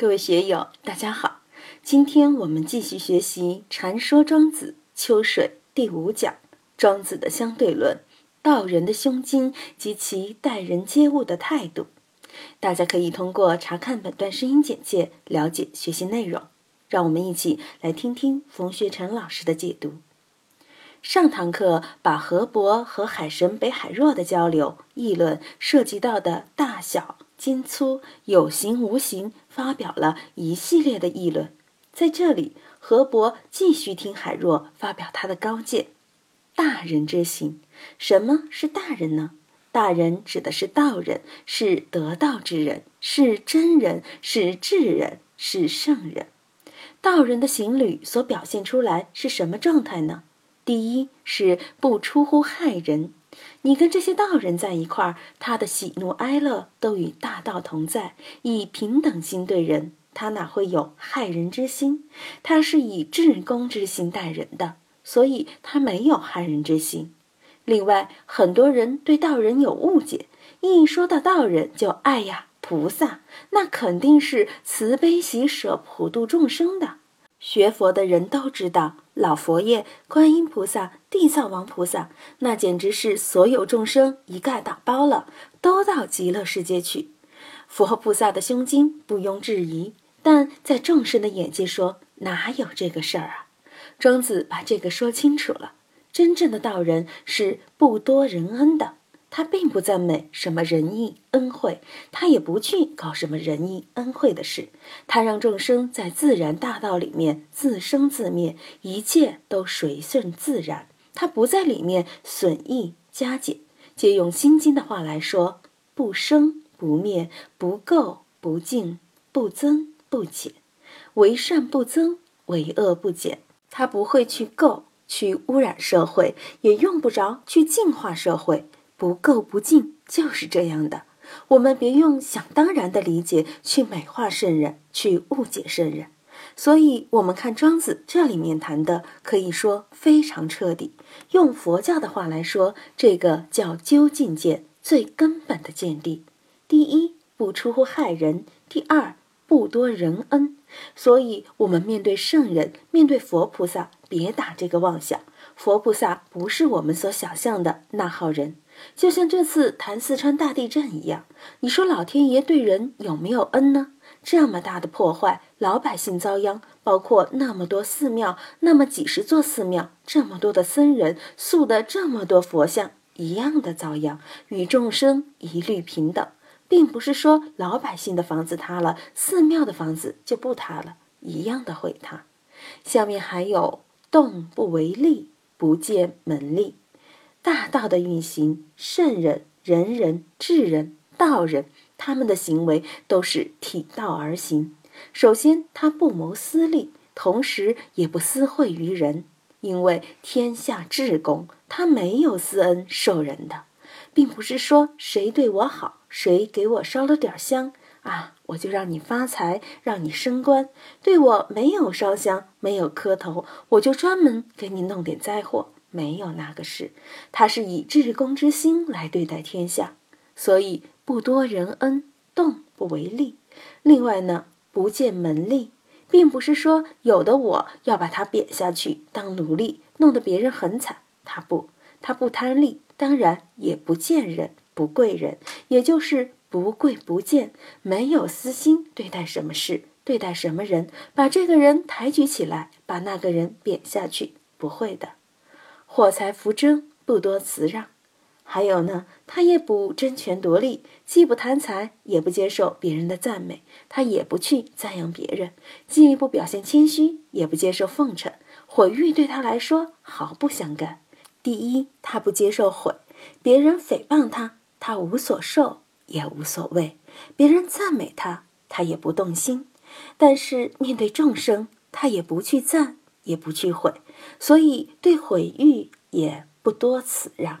各位学友，大家好！今天我们继续学习《禅说庄子·秋水》第五讲：庄子的相对论，道人的胸襟及其待人接物的态度。大家可以通过查看本段声音简介了解学习内容。让我们一起来听听冯学成老师的解读。上堂课把河伯和海神北海若的交流议论涉及到的大小。金粗有形无形，发表了一系列的议论。在这里，河伯继续听海若发表他的高见。大人之行，什么是大人呢？大人指的是道人，是得道之人，是真人，是智人，是圣人。道人的行旅所表现出来是什么状态呢？第一是不出乎害人。你跟这些道人在一块儿，他的喜怒哀乐都与大道同在，以平等心对人，他哪会有害人之心？他是以至公之心待人的，所以他没有害人之心。另外，很多人对道人有误解，一说到道人就哎呀，菩萨，那肯定是慈悲喜舍普度众生的。学佛的人都知道，老佛爷、观音菩萨、地藏王菩萨，那简直是所有众生一概打包了，都到极乐世界去。佛菩萨的胸襟不庸置疑，但在众生的眼界说，哪有这个事儿啊？庄子把这个说清楚了，真正的道人是不多人恩的。他并不赞美什么仁义恩惠，他也不去搞什么仁义恩惠的事。他让众生在自然大道里面自生自灭，一切都随顺自然。他不在里面损益加减。借用《心经》的话来说：不生不灭，不垢不净，不增不减，为善不增，为恶不减。他不会去垢，去污染社会，也用不着去净化社会。不够不净就是这样的，我们别用想当然的理解去美化圣人，去误解圣人。所以，我们看庄子这里面谈的，可以说非常彻底。用佛教的话来说，这个叫究竟见，最根本的见地。第一，不出乎害人；第二，不多人恩。所以，我们面对圣人，面对佛菩萨，别打这个妄想。佛菩萨不是我们所想象的那号人。就像这次谈四川大地震一样，你说老天爷对人有没有恩呢？这么大的破坏，老百姓遭殃，包括那么多寺庙，那么几十座寺庙，这么多的僧人塑的这么多佛像，一样的遭殃，与众生一律平等，并不是说老百姓的房子塌了，寺庙的房子就不塌了，一样的毁塌。下面还有动不为力，不见门力。大道的运行，圣人、仁人、智人、道人，他们的行为都是体道而行。首先，他不谋私利，同时也不私惠于人，因为天下至公，他没有私恩受人的，并不是说谁对我好，谁给我烧了点香啊，我就让你发财，让你升官；对我没有烧香，没有磕头，我就专门给你弄点灾祸。没有那个事，他是以至公之心来对待天下，所以不多人恩，动不为利。另外呢，不见门利，并不是说有的我要把他贬下去当奴隶，弄得别人很惨。他不，他不贪利，当然也不见人，不贵人，也就是不贵不贱，没有私心对待什么事，对待什么人，把这个人抬举起来，把那个人贬下去，不会的。祸财福争，不多辞让。还有呢，他也不争权夺利，既不贪财，也不接受别人的赞美，他也不去赞扬别人，既不表现谦虚，也不接受奉承。毁誉对他来说毫不相干。第一，他不接受毁，别人诽谤他，他无所受，也无所谓；别人赞美他，他也不动心。但是面对众生，他也不去赞。也不去毁，所以对毁誉也不多辞让。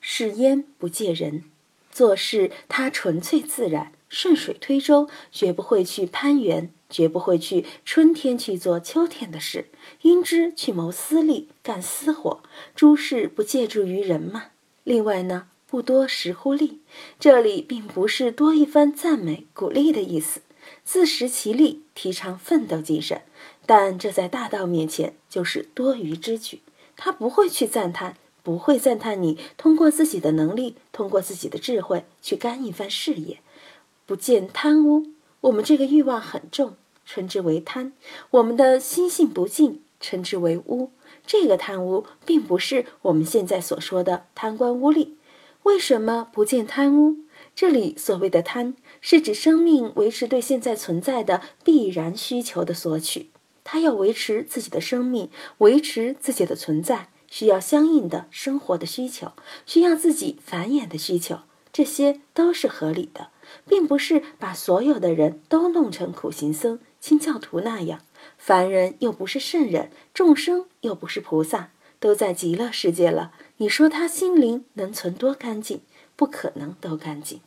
是焉不借人，做事他纯粹自然，顺水推舟，绝不会去攀援，绝不会去春天去做秋天的事，因之去谋私利，干私活。诸事不借助于人嘛。另外呢，不多识乎利，这里并不是多一番赞美鼓励的意思。自食其力，提倡奋斗精神，但这在大道面前就是多余之举。他不会去赞叹，不会赞叹你通过自己的能力，通过自己的智慧去干一番事业。不见贪污，我们这个欲望很重，称之为贪；我们的心性不净，称之为污。这个贪污，并不是我们现在所说的贪官污吏。为什么不见贪污？这里所谓的贪，是指生命维持对现在存在的必然需求的索取。他要维持自己的生命，维持自己的存在，需要相应的生活的需求，需要自己繁衍的需求，这些都是合理的，并不是把所有的人都弄成苦行僧、清教徒那样。凡人又不是圣人，众生又不是菩萨，都在极乐世界了。你说他心灵能存多干净？不可能都干净。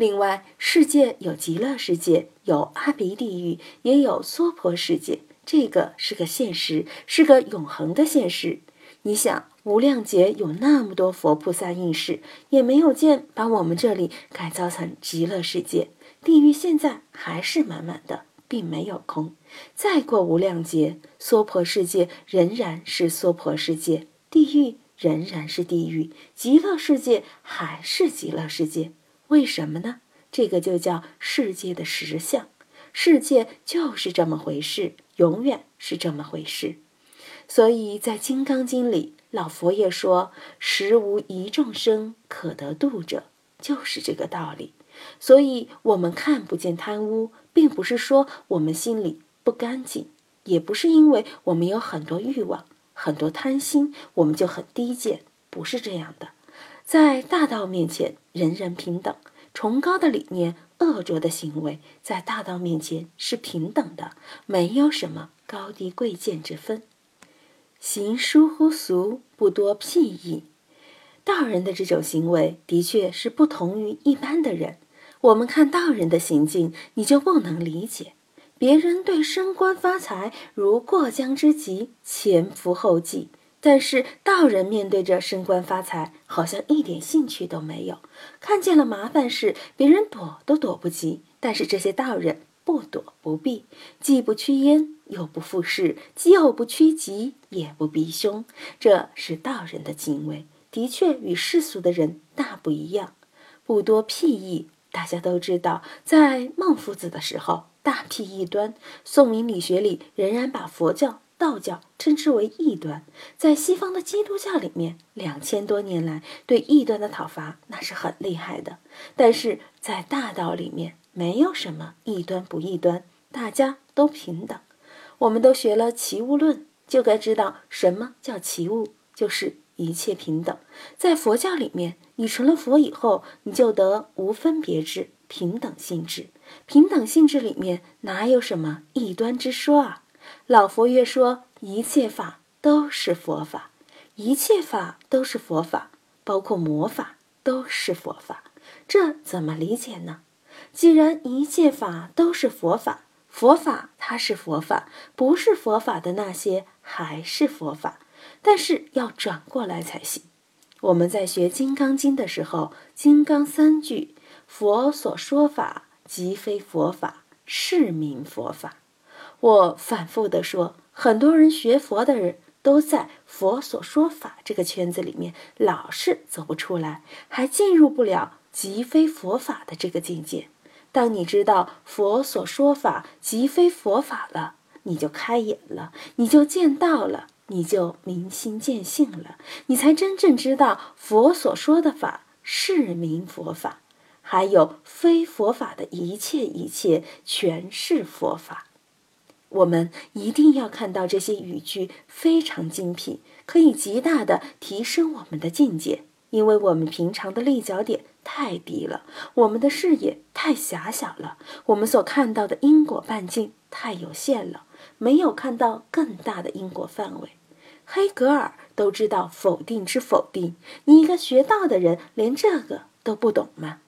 另外，世界有极乐世界，有阿鼻地狱，也有娑婆世界。这个是个现实，是个永恒的现实。你想，无量劫有那么多佛菩萨应世，也没有见把我们这里改造成极乐世界。地狱现在还是满满的，并没有空。再过无量劫，娑婆世界仍然是娑婆世界，地狱仍然是地狱，极乐世界还是极乐世界。为什么呢？这个就叫世界的实相。世界就是这么回事，永远是这么回事。所以在《金刚经》里，老佛爷说：“实无一众生可得度者”，就是这个道理。所以，我们看不见贪污，并不是说我们心里不干净，也不是因为我们有很多欲望、很多贪心，我们就很低贱，不是这样的。在大道面前，人人平等。崇高的理念。恶浊的行为在大道面前是平等的，没有什么高低贵贱之分。行疏乎俗，不多僻意。道人的这种行为的确是不同于一般的人。我们看道人的行径，你就不能理解。别人对升官发财如过江之鲫，前赴后继。但是道人面对着升官发财，好像一点兴趣都没有。看见了麻烦事，别人躲都躲不及。但是这些道人不躲不避，既不趋焉，又不附势，既又不趋吉，也不避凶。这是道人的敬畏，的确与世俗的人大不一样。不多僻意，大家都知道，在孟夫子的时候大辟异端。宋明理学里仍然把佛教。道教称之为异端，在西方的基督教里面，两千多年来对异端的讨伐那是很厉害的。但是在大道里面，没有什么异端不异端，大家都平等。我们都学了齐物论，就该知道什么叫齐物，就是一切平等。在佛教里面，你成了佛以后，你就得无分别智、平等性质。平等性质里面哪有什么异端之说啊？老佛爷说：“一切法都是佛法，一切法都是佛法，包括魔法都是佛法。这怎么理解呢？既然一切法都是佛法，佛法它是佛法，不是佛法的那些还是佛法。但是要转过来才行。我们在学《金刚经》的时候，金刚三句：佛所说法，即非佛法，是名佛法。”我反复的说，很多人学佛的人都在佛所说法这个圈子里面，老是走不出来，还进入不了即非佛法的这个境界。当你知道佛所说法即非佛法了，你就开眼了，你就见到了，你就明心见性了，你才真正知道佛所说的法是名佛法，还有非佛法的一切一切全是佛法。我们一定要看到这些语句非常精辟，可以极大的提升我们的境界。因为我们平常的立脚点太低了，我们的视野太狭小了，我们所看到的因果半径太有限了，没有看到更大的因果范围。黑格尔都知道否定之否定，你一个学道的人连这个都不懂吗？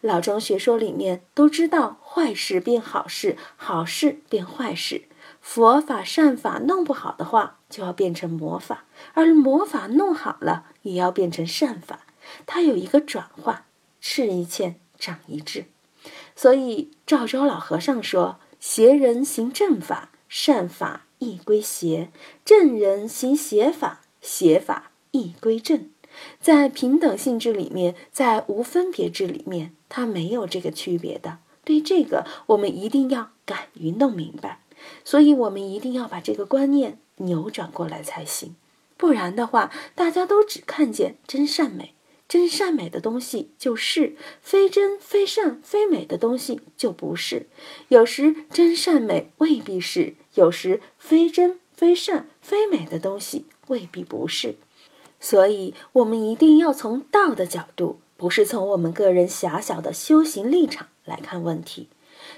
老庄学说里面都知道，坏事变好事，好事变坏事。佛法善法弄不好的话，就要变成魔法；而魔法弄好了，也要变成善法。它有一个转换，吃一堑长一智。所以赵州老和尚说：“邪人行正法，善法亦归邪；正人行邪法，邪法亦归正。”在平等性质里面，在无分别智里面，它没有这个区别的。对这个，我们一定要敢于弄明白。所以，我们一定要把这个观念扭转过来才行。不然的话，大家都只看见真善美，真善美的东西就是非真非善非美的东西就不是。有时真善美未必是，有时非真非善非美的东西未必不是。所以，我们一定要从道的角度，不是从我们个人狭小的修行立场来看问题。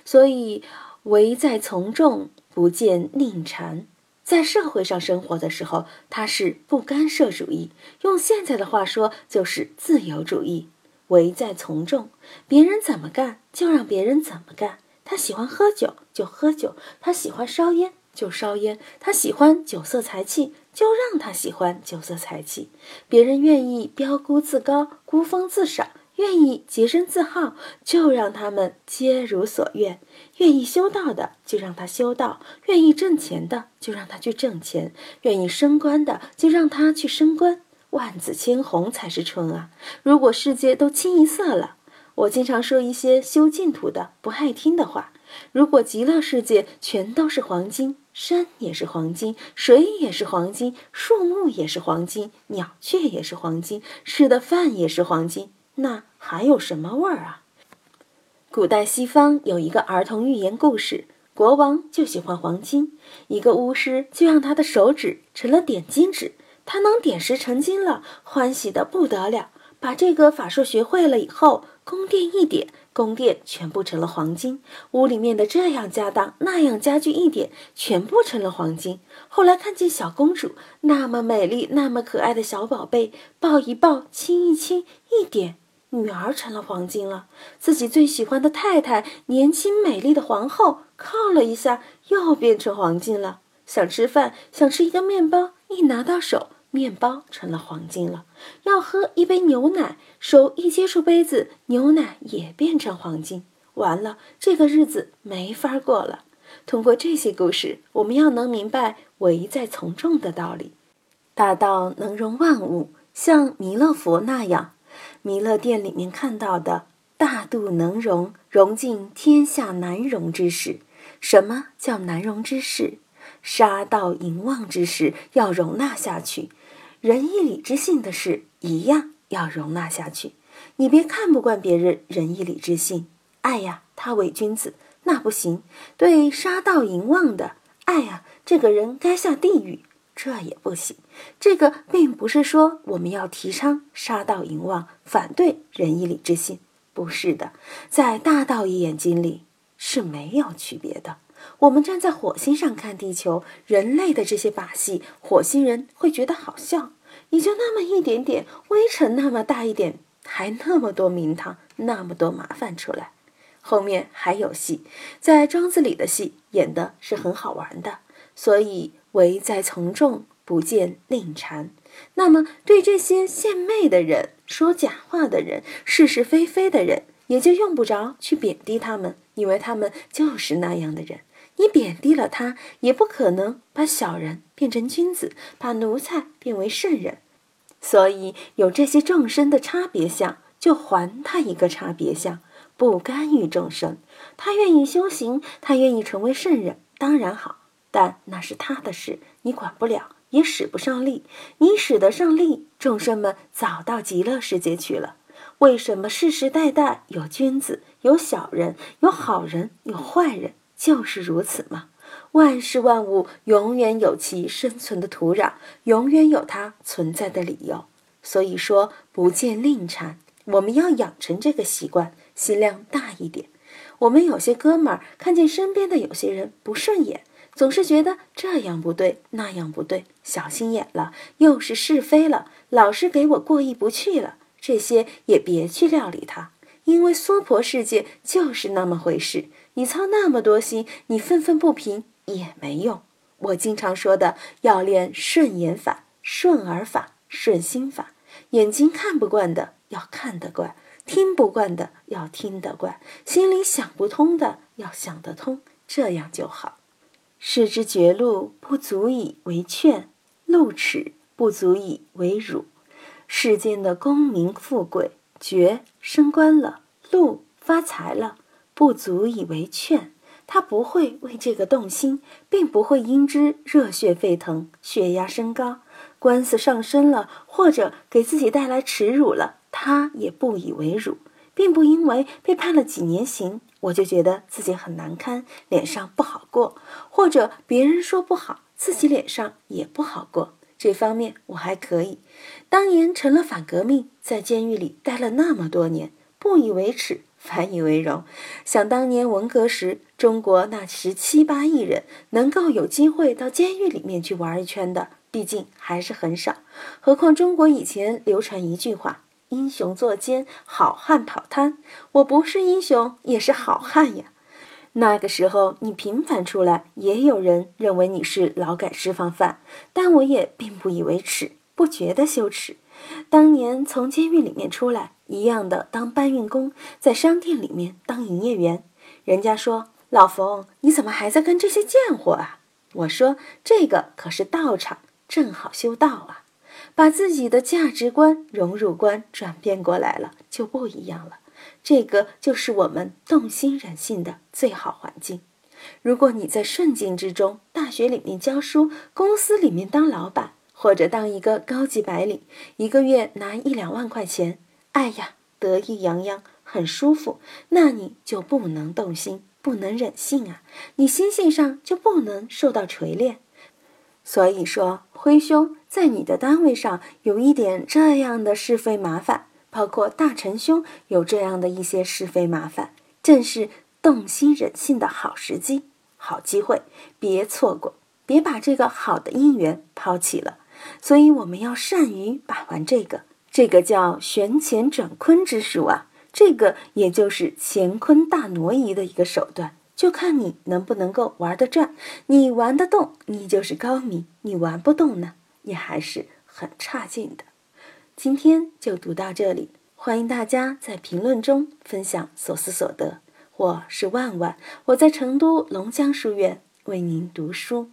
所以，唯在从众，不见佞禅。在社会上生活的时候，他是不干涉主义，用现在的话说就是自由主义。唯在从众，别人怎么干就让别人怎么干。他喜欢喝酒就喝酒，他喜欢烧烟就烧烟，他喜欢酒色财气。就让他喜欢酒色财气，别人愿意标孤自高、孤芳自赏，愿意洁身自好，就让他们皆如所愿；愿意修道的，就让他修道；愿意挣钱的，就让他去挣钱；愿意升官的，就让他去升官。万紫千红才是春啊！如果世界都清一色了，我经常说一些修净土的不爱听的话。如果极乐世界全都是黄金。山也是黄金，水也是黄金，树木也是黄金，鸟雀也是黄金，吃的饭也是黄金，那还有什么味儿啊？古代西方有一个儿童寓言故事，国王就喜欢黄金，一个巫师就让他的手指成了点金指，他能点石成金了，欢喜的不得了。把这个法术学会了以后，宫殿一点。宫殿全部成了黄金，屋里面的这样家当、那样家具一点，全部成了黄金。后来看见小公主那么美丽、那么可爱的小宝贝，抱一抱、亲一亲，一点，女儿成了黄金了。自己最喜欢的太太，年轻美丽的皇后，靠了一下，又变成黄金了。想吃饭，想吃一个面包，一拿到手。面包成了黄金了，要喝一杯牛奶，手一接触杯子，牛奶也变成黄金。完了，这个日子没法过了。通过这些故事，我们要能明白“唯在从众”的道理。大道能容万物，像弥勒佛那样，弥勒殿里面看到的大度能容，容尽天下难容之事。什么叫难容之事？杀盗淫妄之事要容纳下去。仁义礼智信的事一样要容纳下去，你别看不惯别人仁义礼智信，爱呀，他伪君子，那不行。对杀盗淫妄的，爱呀，这个人该下地狱，这也不行。这个并不是说我们要提倡杀盗淫妄，反对仁义礼智信，不是的，在大道义眼睛里是没有区别的。我们站在火星上看地球，人类的这些把戏，火星人会觉得好笑。你就那么一点点，微尘那么大一点，还那么多名堂，那么多麻烦出来。后面还有戏，在庄子里的戏演的是很好玩的。所以唯在从众，不见佞禅。那么对这些献媚的人、说假话的人、是是非非的人，也就用不着去贬低他们，因为他们就是那样的人。你贬低了他，也不可能把小人变成君子，把奴才变为圣人。所以有这些众生的差别相，就还他一个差别相，不干预众生。他愿意修行，他愿意成为圣人，当然好，但那是他的事，你管不了，也使不上力。你使得上力，众生们早到极乐世界去了。为什么世世代代有君子，有小人，有好人，有坏人？就是如此嘛，万事万物永远有其生存的土壤，永远有它存在的理由。所以说，不见令禅，我们要养成这个习惯，心量大一点。我们有些哥们儿看见身边的有些人不顺眼，总是觉得这样不对，那样不对，小心眼了，又是是非了，老是给我过意不去了。这些也别去料理他，因为娑婆世界就是那么回事。你操那么多心，你愤愤不平也没用。我经常说的，要练顺眼法、顺耳法、顺心法。眼睛看不惯的要看得惯，听不惯的要听得惯，心里想不通的要想得通，这样就好。世之绝路，不足以为劝；路齿，不足以为辱。世间的功名富贵，绝升官了，禄发财了，不足以为劝。他不会为这个动心，并不会因之热血沸腾、血压升高。官司上升了，或者给自己带来耻辱了，他也不以为辱，并不因为被判了几年刑，我就觉得自己很难堪，脸上不好过，或者别人说不好，自己脸上也不好过。这方面我还可以。当年成了反革命，在监狱里待了那么多年，不以为耻。反以为荣。想当年文革时，中国那十七八亿人能够有机会到监狱里面去玩一圈的，毕竟还是很少。何况中国以前流传一句话：“英雄坐监，好汉跑滩。”我不是英雄，也是好汉呀。那个时候你平反出来，也有人认为你是劳改释放犯，但我也并不以为耻，不觉得羞耻。当年从监狱里面出来，一样的当搬运工，在商店里面当营业员。人家说：“老冯，你怎么还在跟这些贱货啊？”我说：“这个可是道场，正好修道啊，把自己的价值观、荣辱观转变过来了，就不一样了。这个就是我们动心忍性的最好环境。如果你在顺境之中，大学里面教书，公司里面当老板。”或者当一个高级白领，一个月拿一两万块钱，哎呀，得意洋洋，很舒服，那你就不能动心，不能忍性啊，你心性上就不能受到锤炼。所以说，辉兄在你的单位上有一点这样的是非麻烦，包括大成兄有这样的一些是非麻烦，正是动心忍性的好时机、好机会，别错过，别把这个好的姻缘抛弃了。所以我们要善于把玩这个，这个叫旋乾转坤之术啊，这个也就是乾坤大挪移的一个手段，就看你能不能够玩得转。你玩得动，你就是高明；你玩不动呢，你还是很差劲的。今天就读到这里，欢迎大家在评论中分享所思所得。我是万万，我在成都龙江书院为您读书。